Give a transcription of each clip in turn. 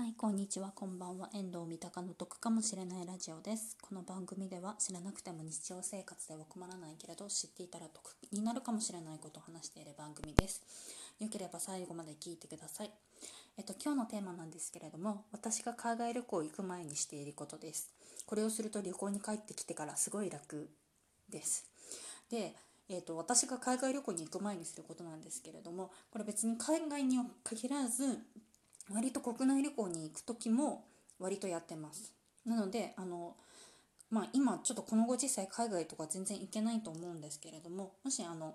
はい、こんにちは、こんばんは。遠藤三鷹の得かもしれないラジオです。この番組では知らなくても日常生活では困らないけれど、知っていたら得になるかもしれないことを話している番組です。よければ最後まで聞いてください。えっと、今日のテーマなんですけれども、私が海外旅行行く前にしていることです。これをすると旅行に帰ってきてからすごい楽です。で、えー、と私が海外旅行に行く前にすることなんですけれどもこれ別に海外に限らず割と国内旅行に行く時も割とやってますなのであの、まあ、今ちょっとこのご時世海外とか全然行けないと思うんですけれどももしあの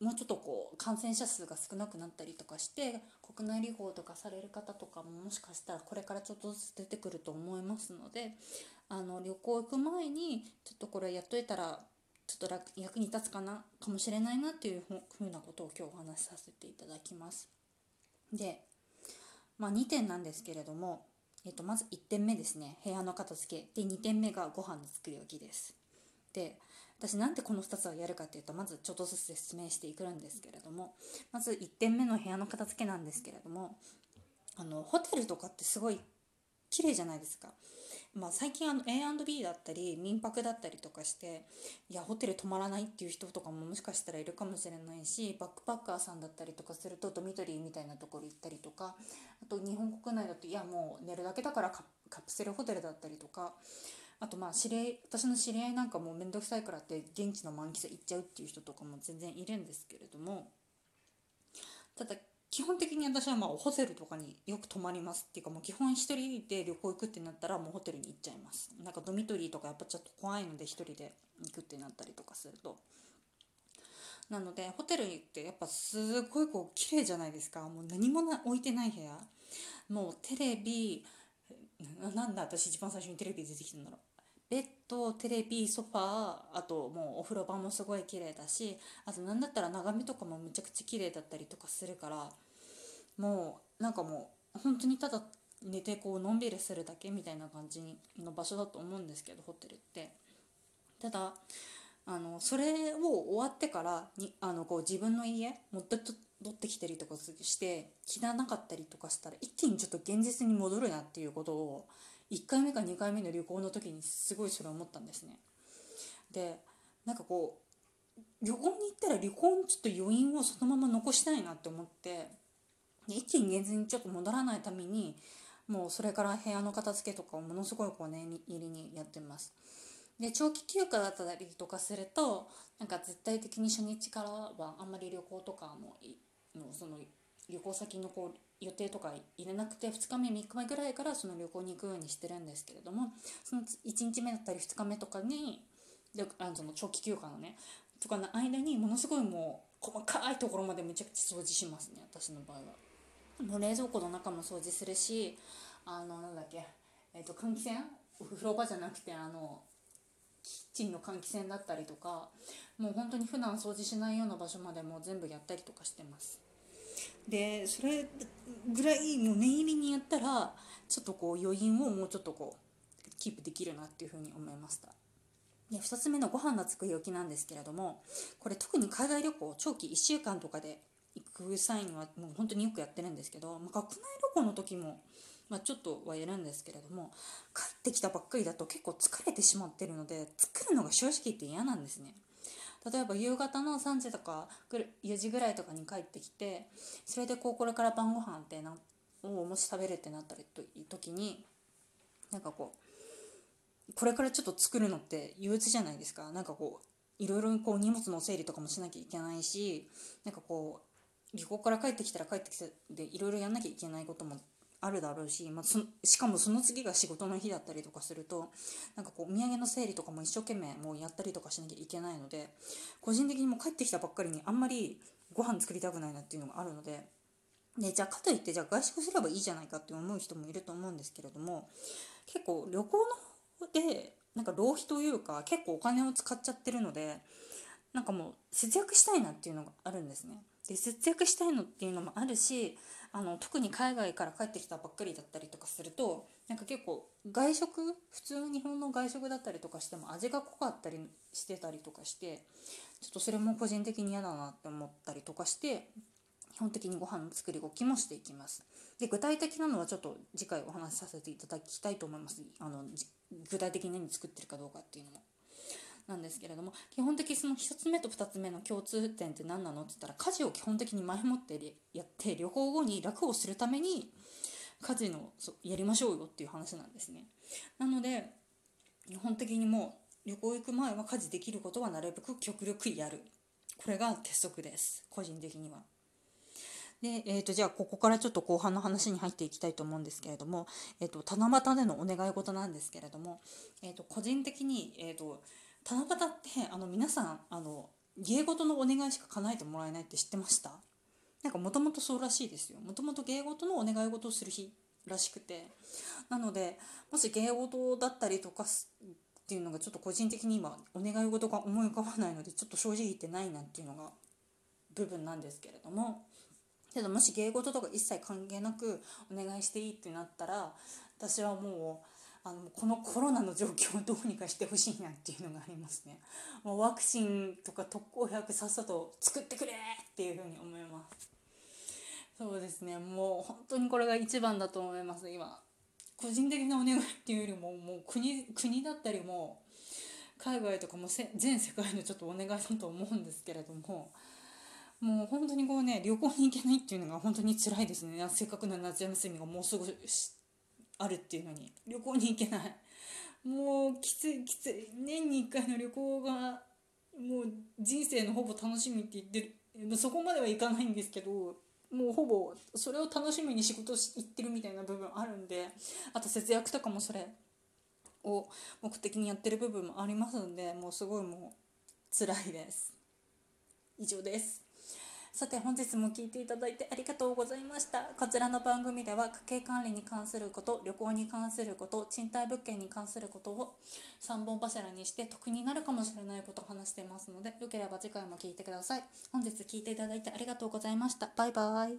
もうちょっとこう感染者数が少なくなったりとかして国内旅行とかされる方とかももしかしたらこれからちょっとずつ出てくると思いますのであの旅行行く前にちょっとこれやっといたらちょっと役に立つかなかもしれないなっていうふうなことを今日お話しさせていただきます。で、まあ、2点なんですけれども、えっと、まず1点目ですね部屋の片付けで2点目がご飯の作り置きです。で私なんでこの2つをやるかっていうとまずちょっとずつ説明していくんですけれどもまず1点目の部屋の片付けなんですけれどもあのホテルとかってすごい綺麗じゃないですか。まあ、最近あの A&B だったり民泊だったりとかしていやホテル泊まらないっていう人とかももしかしたらいるかもしれないしバックパッカーさんだったりとかするとドミトリーみたいなところ行ったりとかあと日本国内だといやもう寝るだけだからカプセルホテルだったりとかあとまあ知り合い私の知り合いなんかも面倒くさいからって現地の満喫行っちゃうっていう人とかも全然いるんですけれどもただ基本的に私はまあホテルとかによく泊まりますっていうかもう基本一人で旅行行くってなったらもうホテルに行っちゃいます。なんかドミトリーとかやっぱちょっと怖いので一人で行くってなったりとかすると。なのでホテルに行ってやっぱすごいこう綺麗じゃないですか。もう何もな置いてない部屋。もうテレビなんだ私一番最初にテレビ出てきたんだろう。ベッドテレビソファーあともうお風呂場もすごい綺麗だしあと何だったら眺めとかもむちゃくちゃ綺麗だったりとかするからもうなんかもう本当にただ寝てこうのんびりするだけみたいな感じの場所だと思うんですけどホテルって。ただあのそれを終わってからにあのこう自分の家持って取ってきたりとかして汚かったりとかしたら一気にちょっと現実に戻るなっていうことを1回目か2回目の旅行の時にすごいそれ思ったんですね。でなんかこう旅行に行ったら旅行にちょっと余韻をそのまま残したいなって思って一気に現実にちょっと戻らないためにもうそれから部屋の片付けとかをものすごいこう念入りにやってますで長期休暇だったりとかするとなんか絶対的に初日からはあんまり旅行とかものその旅行先のこう予定とか入れなくて2日目3日目ぐらいからその旅行に行くようにしてるんですけれどもその1日目だったり2日目とかにであのその長期休暇のねとかの間にものすごいもう細かいところまでめちゃくちゃ掃除しますね私の場合は。もう冷蔵庫の中も掃除するしあのなんだっけ、えー、と換気扇？お風呂場じゃなくてあのキッチンの換気扇だったりとかもう本当に普段掃除しないような場所までも全部やったりとかしてます。でそれぐらいもう念入りにやったらちょっとこう余韻をもうちょっとこうキープできるなっていうふうに思いました。で2つ目のご飯の作り置きなんですけれどもこれ特に海外旅行長期1週間とかで行く際にはもう本当によくやってるんですけど、まあ、学内旅行の時も、まあ、ちょっとはやるんですけれども帰ってきたばっかりだと結構疲れてしまってるので作るのが正直言って嫌なんですね。例えば夕方の3時とか4時ぐらいとかに帰ってきてそれでこうこれから晩ご飯ってなをもし食べるってなったりと時になんかこうこれからちょっと作るのって憂鬱じゃないですか。なんかこういろいろこう荷物の整理とかもしなきゃいけないしなんかこう旅行から帰ってきたら帰ってきてでいろいろやんなきゃいけないこともあるだろうし、まあ、そしかもその次が仕事の日だったりとかするとなんかこうお土産の整理とかも一生懸命もうやったりとかしなきゃいけないので個人的にも帰ってきたばっかりにあんまりご飯作りたくないなっていうのがあるのででじゃあかといってじゃあ外食すればいいじゃないかって思う人もいると思うんですけれども結構旅行の方でなんか浪費というか結構お金を使っちゃってるのでなんかもう節約したいなっていうのがあるんですね。で節約したいのっていうのもあるしあの特に海外から帰ってきたばっかりだったりとかするとなんか結構外食普通日本の外食だったりとかしても味が濃かったりしてたりとかしてちょっとそれも個人的に嫌だなって思ったりとかして基本的にご飯の作り置きもしていきます。で具体的なのはちょっと次回お話しさせていただきたいと思います。あの具体的に何作ってるかどうかっていうのも。なんですけれども基本的にその1つ目と2つ目の共通点って何なのって言ったら家事を基本的に前もってやって旅行後に楽をするために家事のやりましょうよっていう話なんですね。なので基本的にもう旅行行く前は家事できることはなるべく極力やる。これが鉄則です。個人的には。で、えーと、じゃあここからちょっと後半の話に入っていきたいと思うんですけれども、えーと、七夕でのお願い事なんですけれども、えーと、個人的に、えー、と七夕ってあの皆さんあの芸事のお願いしか叶えてもらえないって知ってました？なんかもともとそうらしいですよ。もともと芸事のお願い事をする日らしくて。なのでもし芸事だったりとかっていうのがちょっと個人的に今お願い事が思い浮かばないのでちょっと正直言ってないなっていうのが部分なんですけれども。けどもし芸事とか一切関係なくお願いしていいってなったら私はもうあのこのコロナの状況をどうにかしてほしいなっていうのがありますね。もうワクチンとか特効薬さっさと作ってくれっていうふうに思います。そうですねもう本当にこれが一番だと思います今。個人的なお願いっていうよりももう国国だったりも海外とかもせ全世界のちょっとお願いだと思うんですけれどももう本当にこうね旅行に行けないっていうのが本当に辛いですねせっかくの夏休みがもうすぐあるっていうのに旅行に行けない。もうきついきつい。年に1回の旅行がもう人生のほぼ楽しみって言ってる。そこまではいかないんですけどもうほぼそれを楽しみに仕事し行ってるみたいな部分あるんであと節約とかもそれを目的にやってる部分もありますんでもうすごいもう辛いです。以上です。さて本日も聞いていただいてありがとうございました。こちらの番組では家計管理に関すること旅行に関すること賃貸物件に関することを3本柱にして得になるかもしれないことを話してますのでよければ次回も聴いてください。本日聞いていただいてありがとうございました。バイバイ。